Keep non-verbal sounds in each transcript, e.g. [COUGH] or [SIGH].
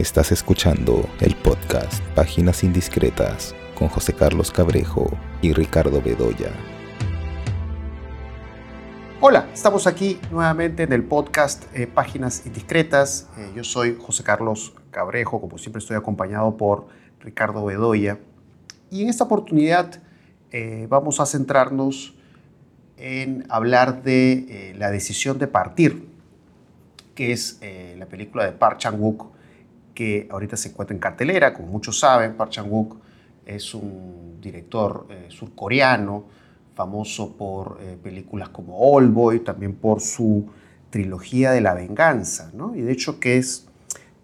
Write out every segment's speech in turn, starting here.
Estás escuchando el podcast Páginas Indiscretas con José Carlos Cabrejo y Ricardo Bedoya. Hola, estamos aquí nuevamente en el podcast eh, Páginas Indiscretas. Eh, yo soy José Carlos Cabrejo, como siempre estoy acompañado por Ricardo Bedoya. Y en esta oportunidad eh, vamos a centrarnos en hablar de la decisión de partir, que es la película de Park Chan-wook, que ahorita se encuentra en cartelera. Como muchos saben, Park Chan-wook es un director surcoreano, famoso por eh, películas como All Boy, también por su trilogía de la venganza, ¿no? y de hecho que es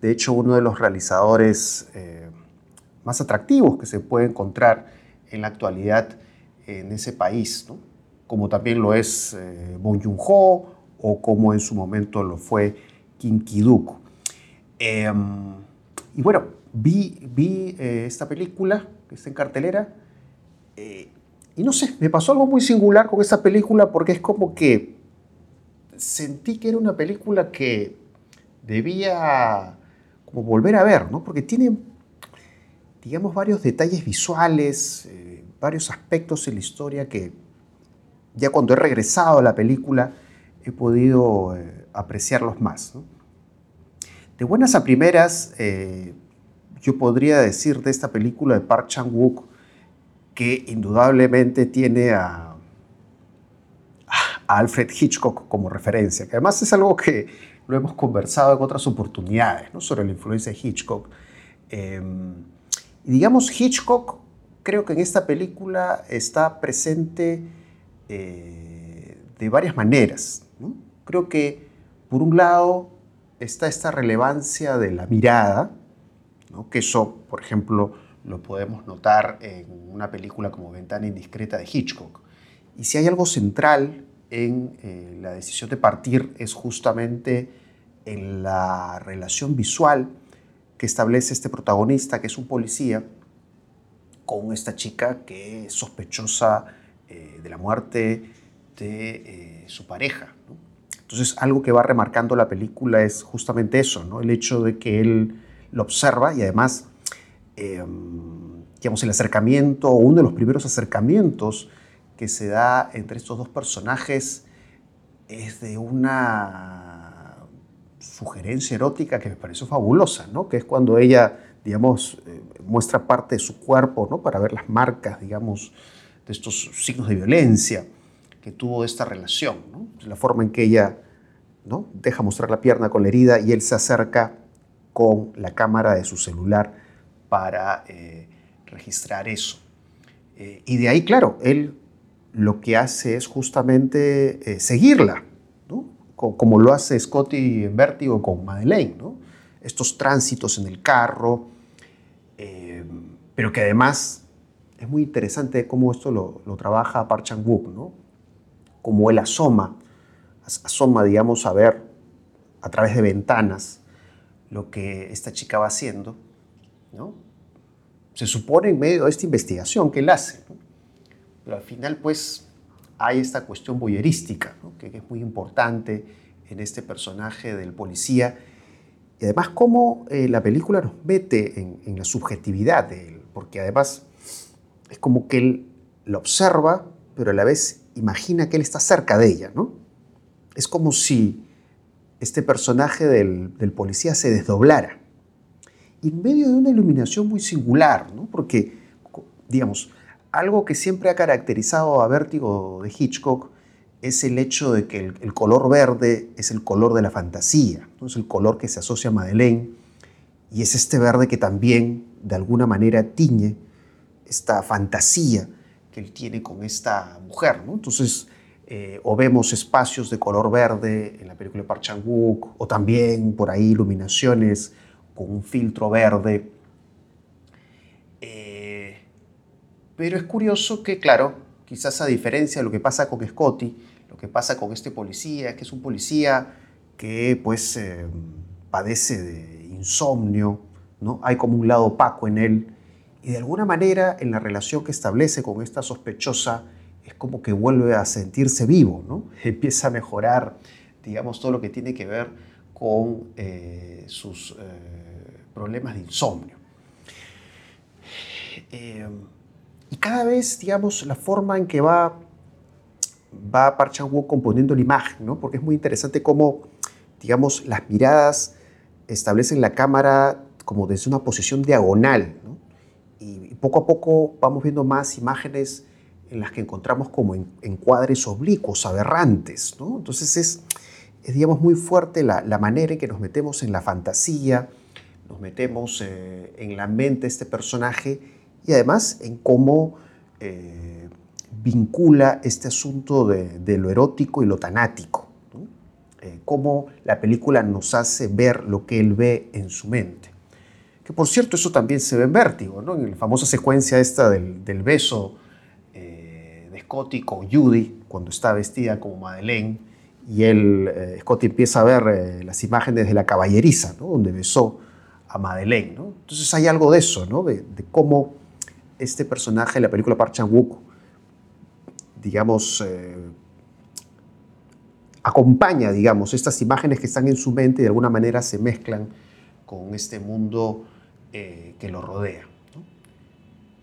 de hecho uno de los realizadores eh, más atractivos que se puede encontrar en la actualidad en ese país, ¿no? como también lo es eh, Bong Joon-ho o como en su momento lo fue Kim Ki-duk. Em, y bueno, vi, vi esta película que está en cartelera y no sé, me pasó algo muy singular con esta película porque es como que sentí que era una película que debía como volver a ver, ¿no? Porque tiene, digamos, varios detalles visuales, eh, varios aspectos en la historia que ya cuando he regresado a la película he podido eh, apreciarlos más. De buenas a primeras, eh, yo podría decir de esta película de Park Chan-wook que indudablemente tiene a, Alfred Hitchcock como referencia, que además es algo que lo hemos conversado en otras oportunidades, ¿no? sobre la influencia de Hitchcock. Y digamos, Hitchcock creo que en esta película está presente eh, de varias maneras. Creo que, por un lado, está esta relevancia de la mirada, que eso, por ejemplo, lo podemos notar en una película como Ventana Indiscreta de Hitchcock. Y si hay algo central en eh, la decisión de partir es justamente en la relación visual que establece este protagonista, que es un policía, con esta chica que es sospechosa eh, de la muerte de eh, su pareja. Entonces, algo que va remarcando la película es justamente eso, ¿no? el hecho de que él lo observa y además Em, digamos, el acercamiento, uno de los primeros acercamientos que se da entre estos dos personajes es de una sugerencia erótica que me pareció fabulosa, ¿no? que es cuando ella, digamos, eh, muestra parte de su cuerpo ¿no? para ver las marcas, digamos, de estos signos de violencia que tuvo esta relación, la forma en que ella ¿no? deja mostrar la pierna con la herida y él se acerca con la cámara de su celular para eh, registrar eso. Eh, y de ahí, claro, él lo que hace es justamente eh, seguirla, como, lo hace Scotty en Vértigo con Madeleine, estos tránsitos en el carro, pero que además es muy interesante cómo esto lo, trabaja Park Chan-wook, ¿no? Como él asoma, asoma, digamos, a ver a través de ventanas lo que esta chica va haciendo se supone en medio de esta investigación que él hace. Pero al final, pues, hay esta cuestión boyerística, que, es muy importante en este personaje del policía. Y además, cómo eh, la película nos mete en, la subjetividad de él, porque además es como que él la observa, pero a la vez imagina que él está cerca de ella, ¿no? Es como si este personaje del policía se desdoblara en medio de una iluminación muy singular, ¿no? porque, digamos, algo que siempre ha caracterizado a Vértigo de Hitchcock es el hecho de que el, color verde es el color de la fantasía, es el color que se asocia a Madeleine, y es este verde que también, de alguna manera, tiñe esta fantasía que él tiene con esta mujer. ¿no? Entonces, eh, o vemos espacios de color verde en la película de Park Chan-wook, o también por ahí iluminaciones con un filtro verde. Eh, pero es curioso que, claro, quizás a diferencia de lo que pasa con Scotty, lo que pasa con este policía, que es un policía que pues eh, padece de insomnio, ¿no? hay como un lado opaco en él, y de alguna manera en la relación que establece con esta sospechosa es como que vuelve a sentirse vivo, ¿no? [LAUGHS] empieza a mejorar, digamos, todo lo que tiene que ver con eh, sus problemas de insomnio. Eh, y cada vez, digamos, la forma en que va, va Park componiendo la imagen, ¿no? porque es muy interesante cómo, digamos, las miradas establecen la cámara como desde una posición diagonal. ¿no? Y poco a poco vamos viendo más imágenes en las que encontramos como encuadres oblicuos, aberrantes. ¿no? Entonces es, es, digamos, muy fuerte la, manera en que nos metemos en la fantasía, nos metemos eh, en la mente de este personaje y además en cómo eh, vincula este asunto de, lo erótico y lo tanático. Eh, cómo la película nos hace ver lo que él ve en su mente. Que por cierto, eso también se ve en Vértigo, ¿no? en la famosa secuencia esta del, beso Scotty con Judy cuando está vestida como Madeleine y él, eh, Scotty empieza a ver eh, las imágenes de la caballeriza, ¿no? donde besó a Madeleine. ¿no? Entonces hay algo de eso, ¿no? de, de cómo este personaje de la película Park Chan-wook, digamos, eh, acompaña, digamos, estas imágenes que están en su mente y de alguna manera se mezclan con este mundo eh, que lo rodea.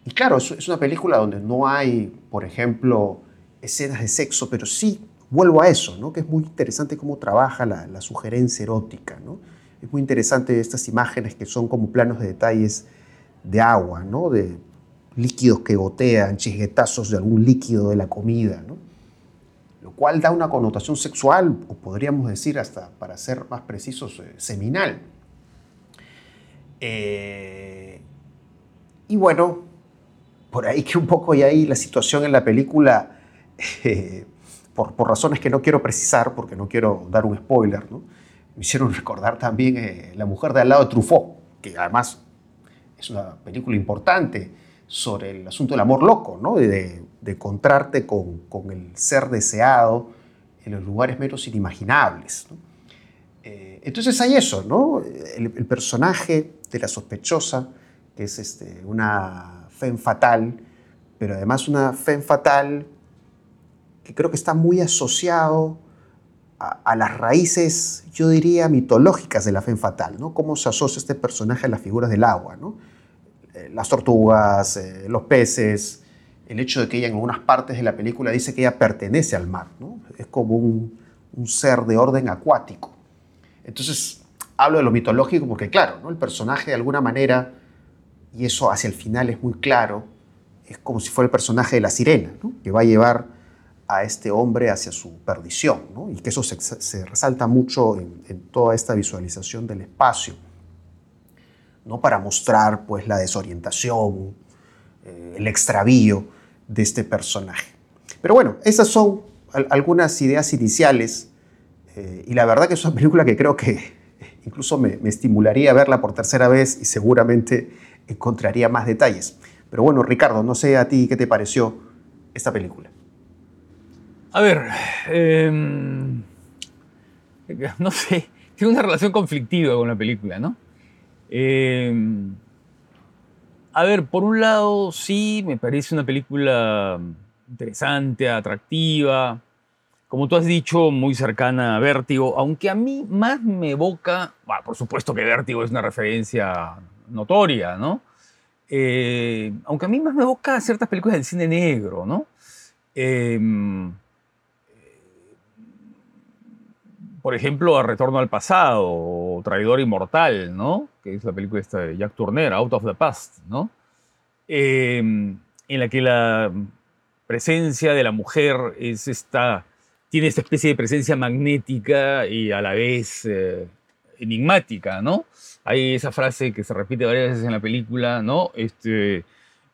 Y claro, es una película donde no hay, por ejemplo, escenas de sexo, pero sí vuelvo a eso, ¿no? que es muy interesante cómo trabaja la, la sugerencia erótica. ¿no? Es muy interesante estas imágenes que son como planos de detalles de agua, ¿no? de líquidos que gotean, chisguetazos de algún líquido de la comida, lo cual da una connotación sexual, o podríamos decir hasta, para ser más precisos, eh, seminal. Eh, y bueno, por ahí que un poco y ahí la situación en la película, [LAUGHS] eh, por, por, razones que no quiero precisar, porque no quiero dar un spoiler, me hicieron recordar también eh, La mujer de al lado de Truffaut, que además es una película importante sobre el asunto del amor loco, ¿no? de, de, encontrarte con, con, el ser deseado en los lugares menos inimaginables. Eh, entonces hay eso, ¿no? El, personaje de la sospechosa, que es este, una femme fatal, pero además una femme fatal que creo que está muy asociado a, las raíces, yo diría, mitológicas de la femme fatal, ¿no? Cómo se asocia este personaje a las figuras del agua, ¿no? Eh, las tortugas, eh, los peces, el hecho de que ella en algunas partes de la película dice que ella pertenece al mar, ¿no? Es como un, un ser de orden acuático. Entonces, hablo de lo mitológico porque, claro, ¿no? el personaje de alguna manera y eso hacia el final es muy claro, es como si fuera el personaje de la sirena, que va a llevar a este hombre hacia su perdición, ¿no? y que eso se, resalta mucho en, en, toda esta visualización del espacio, ¿no? para mostrar pues, la desorientación, eh, el extravío de este personaje. Pero bueno, esas son algunas ideas iniciales, eh, y la verdad que es una película que creo que incluso me, me estimularía verla por tercera vez y seguramente encontraría más detalles. Pero bueno, Ricardo, no sé a ti qué te pareció esta película. A ver, eh, [LAUGHS] no sé, tengo una relación conflictiva con la película, ¿no? Eh, a ver, por un lado, sí, me parece una película interesante, atractiva, como tú has dicho, muy cercana a Vértigo, aunque a mí más me evoca, por supuesto que Vértigo es una referencia notoria, ¿no? Eh, aunque a mí más me evoca ciertas películas del cine negro, ¿no? Eh, por ejemplo, A Retorno al Pasado o Traidor Inmortal, ¿no? Que es la película esta de Jack Turner, Out of the Past, ¿no? Eh, en la que la presencia de la mujer es esta, tiene esta especie de presencia magnética y a la vez eh, enigmática, ¿no? Hay esa frase que se repite varias veces en la película, ¿no? Este,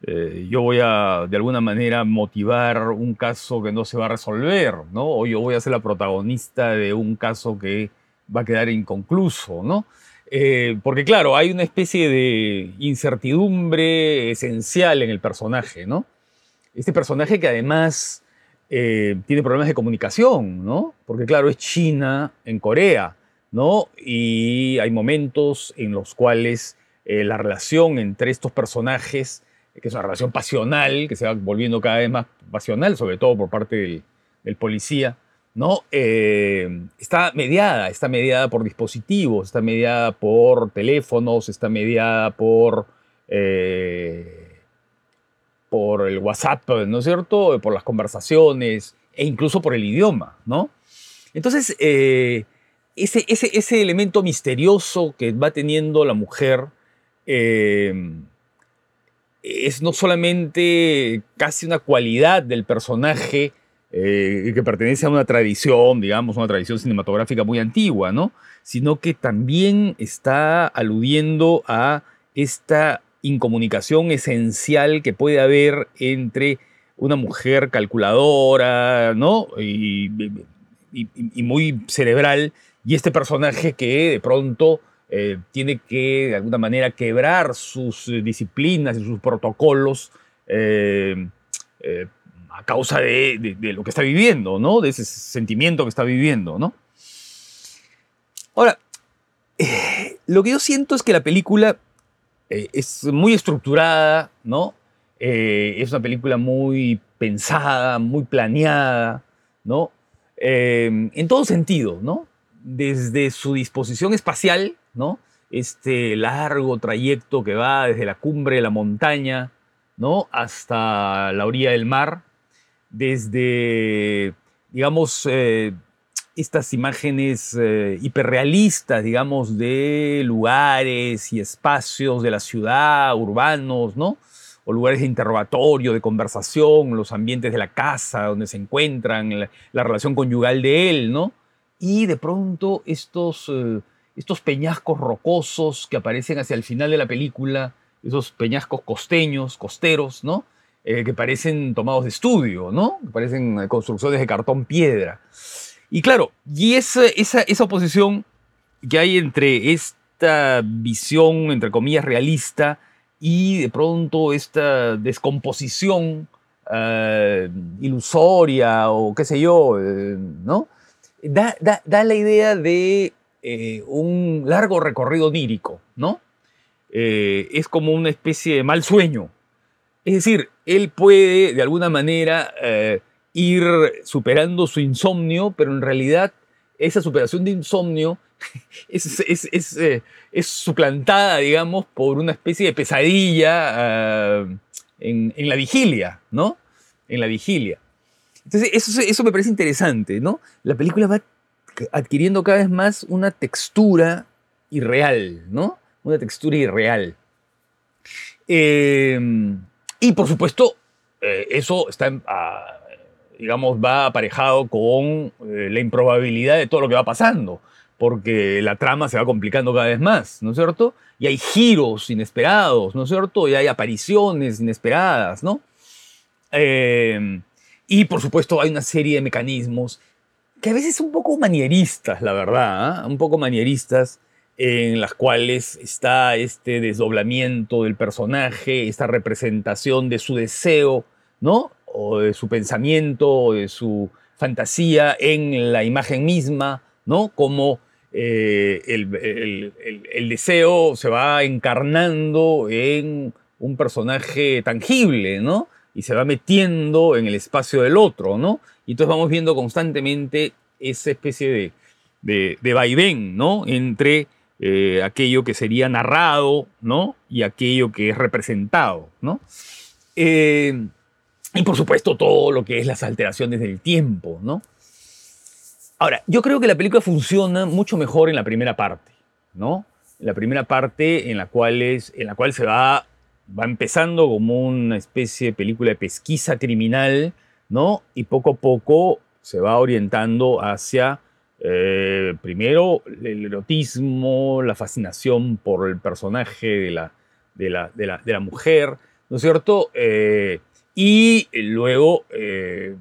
eh, yo voy a, de alguna manera, motivar un caso que no se va a resolver, ¿no? O yo voy a ser la protagonista de un caso que va a quedar inconcluso, ¿no? Eh, porque claro, hay una especie de incertidumbre esencial en el personaje, ¿no? Este personaje que además eh, tiene problemas de comunicación, ¿no? Porque claro, es China en Corea. ¿no? Y hay momentos en los cuales eh, la relación entre estos personajes, que es una relación pasional, que se va volviendo cada vez más pasional, sobre todo por parte del, policía, ¿no? Eh, está mediada, está mediada por dispositivos, está mediada por teléfonos, está mediada por, por el WhatsApp, ¿no es cierto? Por las conversaciones e incluso por el idioma, ¿no? Entonces, eh, ese, ese, ese, elemento misterioso que va teniendo la mujer es no solamente casi una cualidad del personaje, eh, que pertenece a una tradición, digamos, una tradición cinematográfica muy antigua, ¿no? Sino que también está aludiendo a esta incomunicación esencial que puede haber entre una mujer calculadora, ¿no? Y, muy cerebral, y este personaje que de pronto eh, tiene que, de alguna manera, quebrar sus disciplinas y sus protocolos eh, a causa de, lo que está viviendo, ¿no? De ese sentimiento que está viviendo, ¿no? Ahora, eh, lo que yo siento es que la película eh, es muy estructurada, ¿no? Eh, es una película muy pensada, muy planeada, ¿no? en todo sentido, ¿no? Desde su disposición espacial, ¿no? Este largo trayecto que va desde la cumbre de la montaña, ¿no? Hasta la orilla del mar, desde, digamos, eh, estas imágenes eh, hiperrealistas, digamos, de lugares y espacios de la ciudad, urbanos, ¿no? O lugares de interrogatorio, de conversación, los ambientes de la casa donde se encuentran, la, relación conyugal de él, ¿no? Y de pronto estos, eh, estos peñascos rocosos que aparecen hacia el final de la película, esos peñascos costeños, costeros, ¿no? Eh, que parecen tomados de estudio, ¿no? Que parecen construcciones de cartón piedra. Y claro, y esa, esa, esa oposición que hay entre esta visión, entre comillas, realista y de pronto esta descomposición eh, ilusoria o qué sé yo, eh, ¿no? Da, da, la idea de un largo recorrido onírico, ¿no? es como una especie de mal sueño, es decir, él puede de alguna manera eh, ir superando su insomnio, pero en realidad esa superación de insomnio [LAUGHS] es, eh, es, suplantada, digamos, por una especie de pesadilla eh, en, la vigilia, ¿no? En la vigilia. Entonces, eso, eso me parece interesante, ¿no? La película va adquiriendo cada vez más una textura irreal, ¿no? Una textura irreal. Eh, y por supuesto, eh, eso está, ah, digamos, va aparejado con eh, la improbabilidad de todo lo que va pasando, porque la trama se va complicando cada vez más, ¿no es cierto? Y hay giros inesperados, ¿no es cierto? Y hay apariciones inesperadas, ¿no? Em, y por supuesto hay una serie de mecanismos que a veces son un poco manieristas, la verdad, ¿ah? un poco manieristas, en las cuales está este desdoblamiento del personaje, esta representación de su deseo, ¿no? O de su pensamiento, o de su fantasía en la imagen misma, ¿no? Como eh, el, deseo se va encarnando en un personaje tangible, ¿no? Y se va metiendo en el espacio del otro, ¿no? Y entonces vamos viendo constantemente esa especie de, de, vaivén, ¿no? Entre eh, aquello que sería narrado, ¿no? Y aquello que es representado, ¿no? Eh, y por supuesto todo lo que es las alteraciones del tiempo, ¿no? Ahora, yo creo que la película funciona mucho mejor en la primera parte, ¿no? La primera parte en la cual, es, en la cual se va, va empezando como una especie de película de pesquisa criminal, ¿no? Y poco a poco se va orientando hacia eh, primero, el erotismo, la fascinación por el personaje de la, de la, de la, mujer, ¿no es cierto? Eh, y luego eh,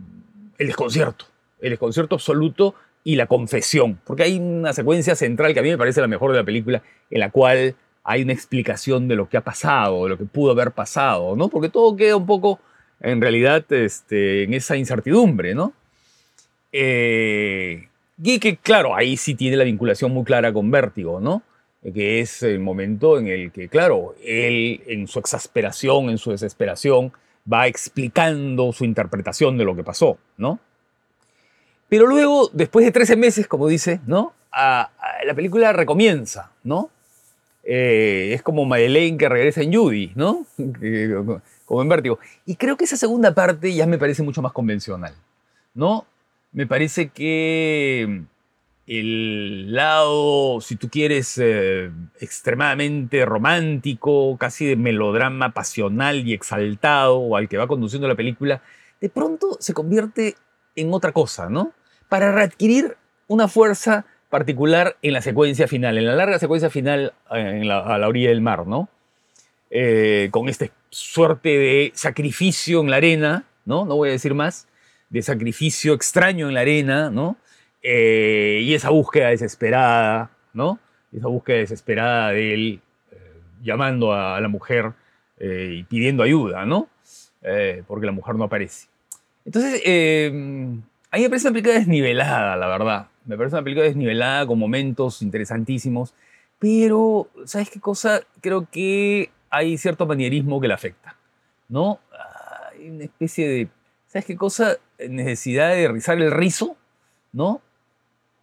el desconcierto, el desconcierto absoluto y la confesión, porque hay una secuencia central que a mí me parece la mejor de la película, en la cual hay una explicación de lo que ha pasado, de lo que pudo haber pasado, ¿no? Porque todo queda un poco, en realidad, este, en esa incertidumbre, ¿no? Eh, y que, claro, ahí sí tiene la vinculación muy clara con Vértigo, ¿no? Que es el momento en el que, claro, él en su exasperación, en su desesperación, va explicando su interpretación de lo que pasó, ¿no? Pero luego, después de 13 meses, como dice, ¿no? la película recomienza, ¿no? Eh, es como Madeleine que regresa en Judy, ¿no? [LAUGHS] como en Vértigo. Y creo que esa segunda parte ya me parece mucho más convencional, ¿no? Me parece que el lado, si tú quieres, eh, extremadamente romántico, casi de melodrama pasional y exaltado al que va conduciendo la película, de pronto se convierte en otra cosa, ¿no? Para readquirir una fuerza particular en la secuencia final, en la larga secuencia final eh, a la orilla del mar, ¿no? Eh, con esta suerte de sacrificio en la arena, ¿no? No voy a decir más, de sacrificio extraño en la arena, ¿no? Eh, y esa búsqueda desesperada, ¿no? Esa búsqueda desesperada de él llamando a, la mujer y pidiendo ayuda, ¿no? porque la mujer no aparece. Entonces, a mí me parece una película desnivelada, la verdad. Me parece una película desnivelada con momentos interesantísimos, pero ¿sabes qué cosa? Creo que hay cierto manierismo que le afecta, ¿no? Hay una especie de, ¿sabes qué cosa? Necesidad de rizar el rizo, ¿no?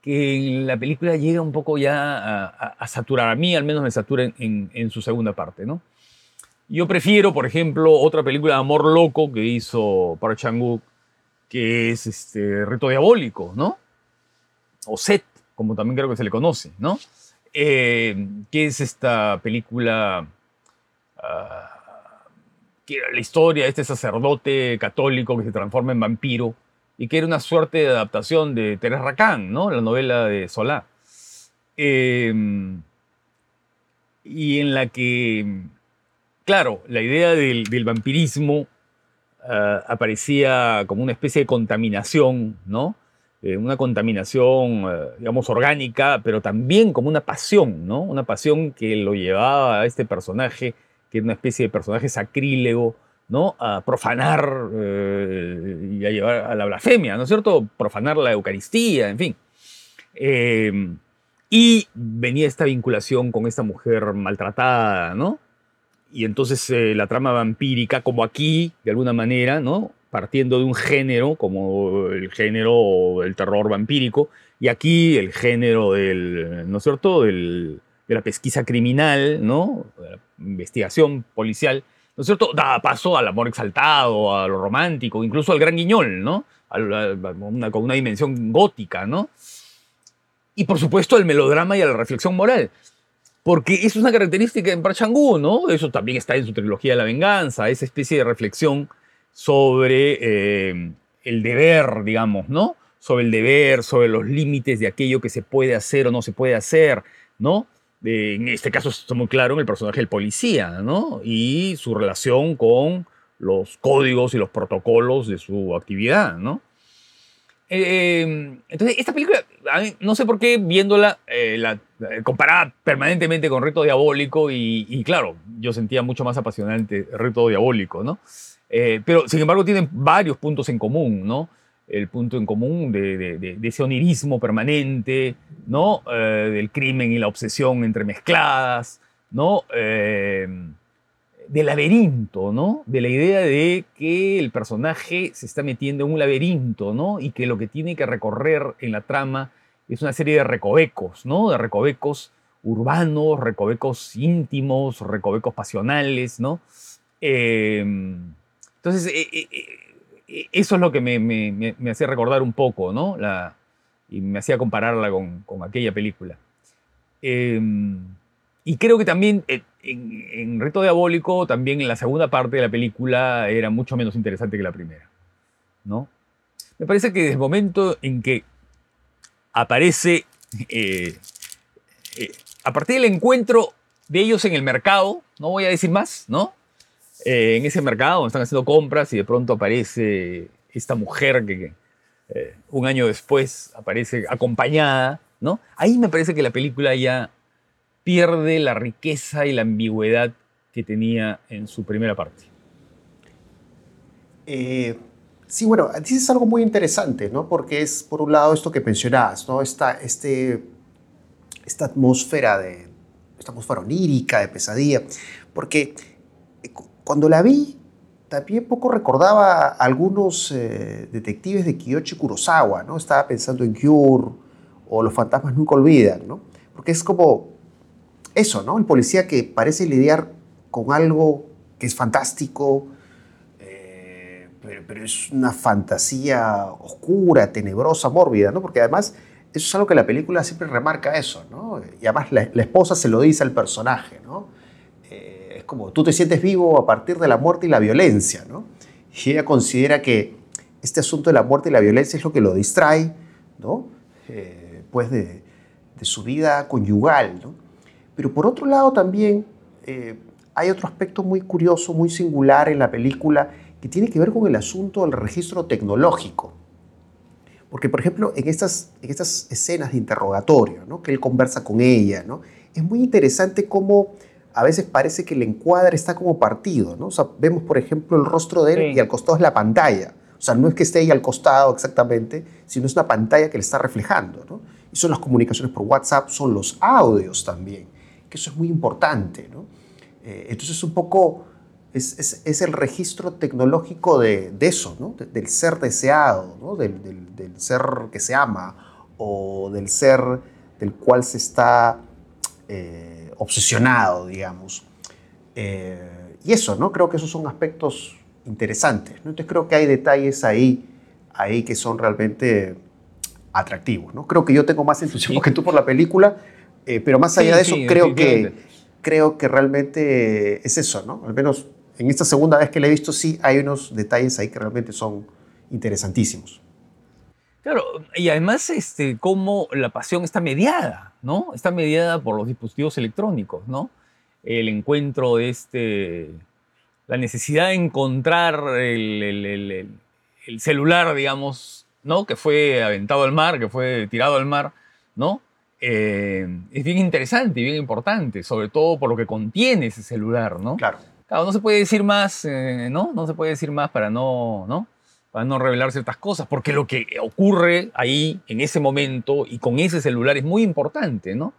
Que la película llega un poco ya a, saturar, a mí al menos me satura en, su segunda parte, ¿no? Yo prefiero, por ejemplo, otra película de amor loco que hizo Park Chan-wook, que es este, Reto Diabólico, ¿no? o Set, como también creo que se le conoce, ¿no? Eh, que es esta película ah, que la historia de este sacerdote católico que se transforma en vampiro y que era una suerte de adaptación de Teres Racán, ¿no? La novela de Solá. Em, y en la que, claro, la idea del, vampirismo ah, aparecía como una especie de contaminación, ¿no? Eh, una contaminación, eh, digamos, orgánica, pero también como una pasión, ¿no? Una pasión que lo llevaba a este personaje, que era una especie de personaje sacrílego, ¿no? A profanar eh, y a llevar a la blasfemia, ¿no es cierto? Profanar la Eucaristía, en fin. y venía esta vinculación con esta mujer maltratada, ¿no? Y entonces la trama vampírica, como aquí, de alguna manera, ¿no? partiendo de un género como el género del terror vampírico, y aquí el género del, ¿no es cierto?, de la pesquisa criminal, ¿no?, de la investigación policial, ¿no es cierto?, da paso al amor exaltado, a lo romántico, incluso al gran guiñol, ¿no?, con una dimensión gótica, ¿no? Y por supuesto al melodrama y a la reflexión moral. Porque eso es una característica en Park ¿no? Eso también está en su trilogía de la venganza, esa especie de reflexión sobre eh, el deber, digamos, ¿no? Sobre el deber, sobre los límites de aquello que se puede hacer o no se puede hacer, ¿no? En este caso está muy claro en el personaje del policía, ¿no? Y su relación con los códigos y los protocolos de su actividad, ¿no? Eh, entonces, esta película, no sé por qué viéndola, eh, la comparada permanentemente con Reto Diabólico, y, y, claro, yo sentía mucho más apasionante Reto Diabólico, ¿no? Eh, pero, sin embargo, tienen varios puntos en común, ¿no? El punto en común de, ese onirismo permanente, ¿no? Eh, del crimen y la obsesión entremezcladas, ¿no? Eh, del laberinto, ¿no? De la idea de que el personaje se está metiendo en un laberinto, ¿no? Y que lo que tiene que recorrer en la trama es una serie de recovecos, ¿no? De recovecos urbanos, recovecos íntimos, recovecos pasionales, ¿no? Entonces, eh, eh, eh, eso es lo que me, me, hacía recordar un poco, ¿no? La, y me hacía compararla con, con aquella película. Em, y creo que también en, en, Reto Diabólico, también en la segunda parte de la película era mucho menos interesante que la primera, ¿no? Me parece que desde el momento en que aparece, a partir del encuentro de ellos en el mercado, no voy a decir más, ¿no? Eh, en ese mercado están haciendo compras y de pronto aparece esta mujer que eh, un año después aparece acompañada, ¿no? Ahí me parece que la película ya pierde la riqueza y la ambigüedad que tenía en su primera parte. Eh, sí, bueno, dices algo muy interesante, ¿no? Porque es, por un lado, esto que mencionabas, ¿no? Esta, este, esta atmósfera de, esta atmósfera onírica, de pesadilla, porque cuando la vi, también poco recordaba a algunos eh, detectives de Kiyoshi Kurosawa, ¿no? Estaba pensando en Cure o Los fantasmas nunca olvidan, ¿no? Porque es como eso, ¿no? El policía que parece lidiar con algo que es fantástico, eh, pero, es una fantasía oscura, tenebrosa, mórbida, ¿no? Porque además eso es algo que la película siempre remarca eso, ¿no? Y además la, la esposa se lo dice al personaje, ¿no? Como tú te sientes vivo a partir de la muerte y la violencia, ¿no? Y ella considera que este asunto de la muerte y la violencia es lo que lo distrae, ¿no? Eh, pues de, su vida conyugal, ¿no? Pero por otro lado también eh, hay otro aspecto muy curioso, muy singular en la película que tiene que ver con el asunto del registro tecnológico. Porque, por ejemplo, en estas, en estas escenas de interrogatorio, ¿no? que él conversa con ella, ¿no? es muy interesante cómo a veces parece que el encuadre está como partido, ¿no? O sea, vemos, por ejemplo, el rostro de él y al costado es la pantalla. O sea, no es que esté ahí al costado exactamente, sino es una pantalla que le está reflejando, ¿no? Y son las comunicaciones por WhatsApp, son los audios también, que eso es muy importante, ¿no? Eh, entonces, un poco es, es, el registro tecnológico de, de eso, ¿no? del ser deseado, ¿no? Del, del, ser que se ama o del ser del cual se está... Eh, obsesionado, digamos. Eh, y eso, ¿no? Creo que esos son aspectos interesantes. ¿no? Entonces creo que hay detalles ahí, ahí que son realmente atractivos. ¿no? Creo que yo tengo más entusiasmo que tú por la película, eh, pero más allá de eso, creo, que, creo que realmente es eso, ¿no? Al menos en esta segunda vez que la he visto, sí hay unos detalles ahí que realmente son interesantísimos. Claro, y además, este, cómo la pasión está mediada, ¿no? Está mediada por los dispositivos electrónicos, ¿no? El encuentro de este, la necesidad de encontrar el, celular, digamos, ¿no? Que fue aventado al mar, que fue tirado al mar, ¿no? Eh, es bien interesante y bien importante, sobre todo por lo que contiene ese celular, ¿no? Claro. Claro, no se puede decir más, eh, ¿no? No se puede decir más para no, ¿no? Para no revelar ciertas cosas, porque lo que ocurre ahí en ese momento y con ese celular es muy importante, ¿no?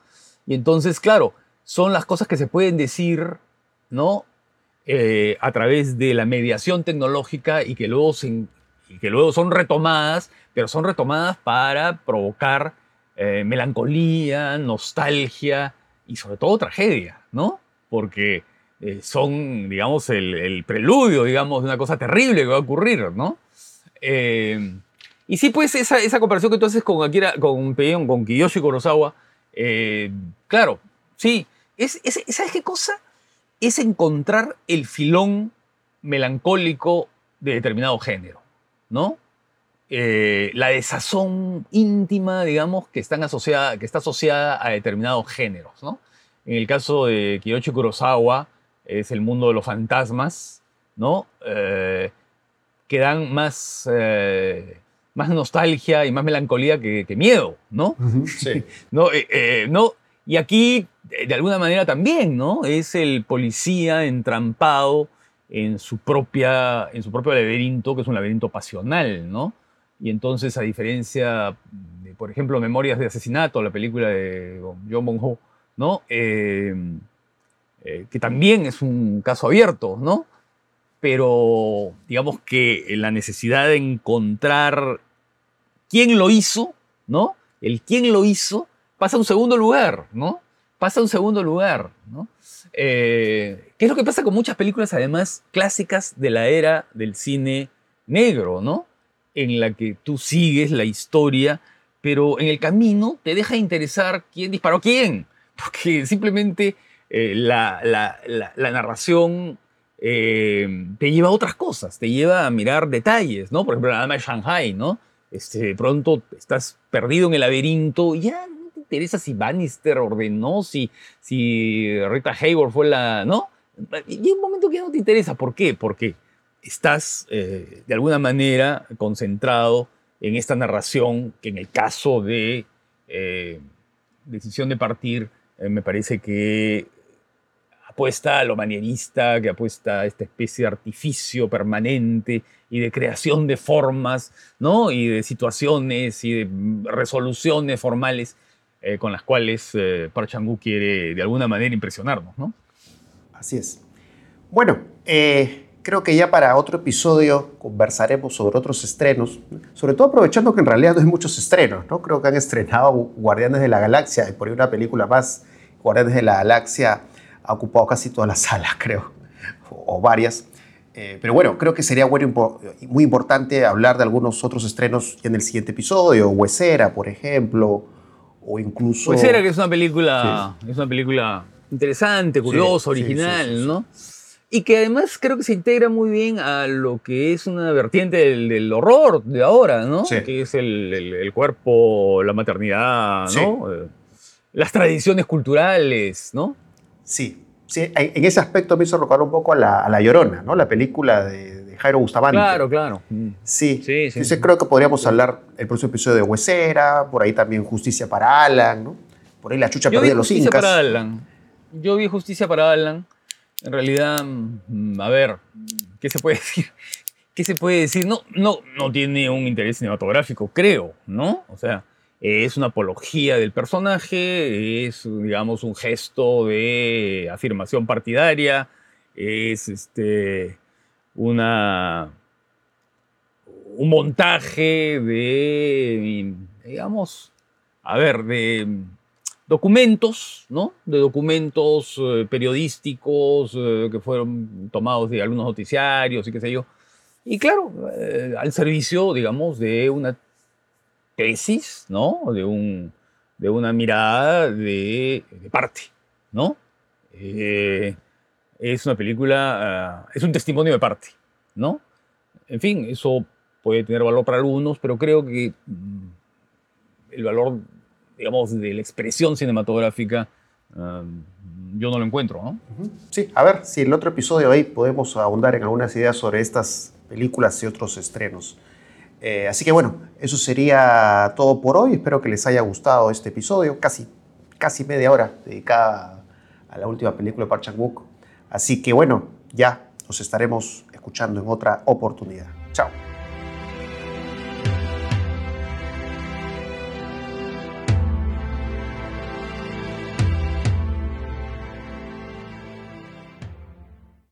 Y entonces, claro, son las cosas que se pueden decir, ¿no? Eh, a través de la mediación tecnológica y que, luego que luego son retomadas, pero son retomadas para provocar eh, melancolía, nostalgia y sobre todo tragedia, ¿no? Porque eh, son, digamos, el, el, preludio, digamos, de una cosa terrible que va a ocurrir, ¿no? Eh, y sí, pues esa, comparación que tú haces con Akira, con con Kiyoshi Kurosawa, eh, claro, sí. Es, ¿Sabes qué cosa? Es encontrar el filón melancólico de determinado género, ¿no? Eh, la desazón íntima, digamos, que, están asociada, que está asociada a determinados géneros, ¿no? En el caso de Kiyoshi Kurosawa, es el mundo de los fantasmas, ¿no? Que dan más, eh, más nostalgia y más melancolía que, miedo, ¿no? [LAUGHS] Sí. no, eh, eh, no, y aquí, de alguna manera también, ¿no? Es el policía entrampado en su, propia, en su propio laberinto, que es un laberinto pasional, ¿no? Y entonces, a diferencia de, por ejemplo, Memorias de Asesinato, la película de John Bong ¿no? que también es un caso abierto, ¿no? Pero digamos que la necesidad de encontrar quién lo hizo, ¿no? El quién lo hizo pasa a un segundo lugar, ¿no? Pasa a un segundo lugar, ¿no? Eh, ¿Qué es lo que pasa con muchas películas, además, clásicas de la era del cine negro, ¿no? En la que tú sigues la historia, pero en el camino te deja interesar quién disparó quién, [LAUGHS] porque simplemente eh, la narración eh, te lleva a otras cosas, te lleva a mirar detalles, ¿no? Por ejemplo, la dama de Shanghai, ¿no? Este, de pronto estás perdido en el laberinto ya no te interesa si Bannister ordenó, si, si Rita Hayworth fue la, ¿no? Y un momento que no te interesa. ¿Por qué? Porque estás eh, de alguna manera concentrado en esta narración que en el caso de eh, decisión de partir me parece que apuesta a lo manierista, que apuesta a esta especie de artificio permanente y de creación de formas, ¿no? Y de situaciones y de resoluciones formales eh, con las cuales eh, Park quiere de alguna manera impresionarnos, ¿no? Así es. Bueno, eh, creo que ya para otro episodio conversaremos sobre otros estrenos, sobre todo aprovechando que en realidad no hay muchos estrenos, ¿no? Creo que han estrenado Guardianes de la Galaxia y por ahí una película más, Guardianes de la Galaxia ha ocupado casi todas las [LAUGHS] salas, creo, o, varias. Eh, pero bueno, creo que sería bueno, muy importante hablar de algunos otros estrenos en el siguiente episodio, Huesera, por ejemplo, o incluso... Huesera, que es una película, es una película interesante, curiosa, original, ¿no? Y que además creo que se integra muy bien a lo que es una vertiente del, horror de ahora, ¿no? Que es el, cuerpo, la maternidad, ¿no? Eh, las tradiciones culturales, ¿no? Sí, sí. En ese aspecto me hizo recordar un poco a La, Llorona, ¿no? La película de, Jairo Bustamante. Claro, claro. Mm. Sí, sí, sí. Entonces creo que podríamos hablar el próximo episodio de Huesera, por ahí también Justicia para Alan, ¿no? Por ahí La Chucha Perdida de los Incas. Justicia para Alan. Yo vi Justicia para Alan en realidad, mm, a ver, ¿qué se puede [LAUGHS] decir? ¿Qué se puede decir? No, no, no tiene un interés cinematográfico, creo, ¿no? O sea, es una apología del personaje, es, digamos, un gesto de afirmación partidaria, es este, una, un montaje de, digamos, a ver, de documentos, ¿no? De documentos eh, periodísticos eh, que fueron tomados de algunos noticiarios y qué sé yo. Y claro, eh, al servicio, digamos, de una tesis, ¿no? De, un, de una mirada de, parte, ¿no? es una película, ah, es un testimonio de parte, ¿no? En fin, eso puede tener valor para algunos, pero creo que mm, el valor digamos, de la expresión cinematográfica, um, yo no lo encuentro, ¿no? Sí, a ver si en el otro episodio ahí podemos ahondar en algunas ideas sobre estas películas y otros estrenos. Eh, así que bueno, eso sería todo por hoy. Espero que les haya gustado este episodio, casi, casi media hora dedicada a la última película de Park Chan-wook. Así que bueno, ya nos estaremos escuchando en otra oportunidad.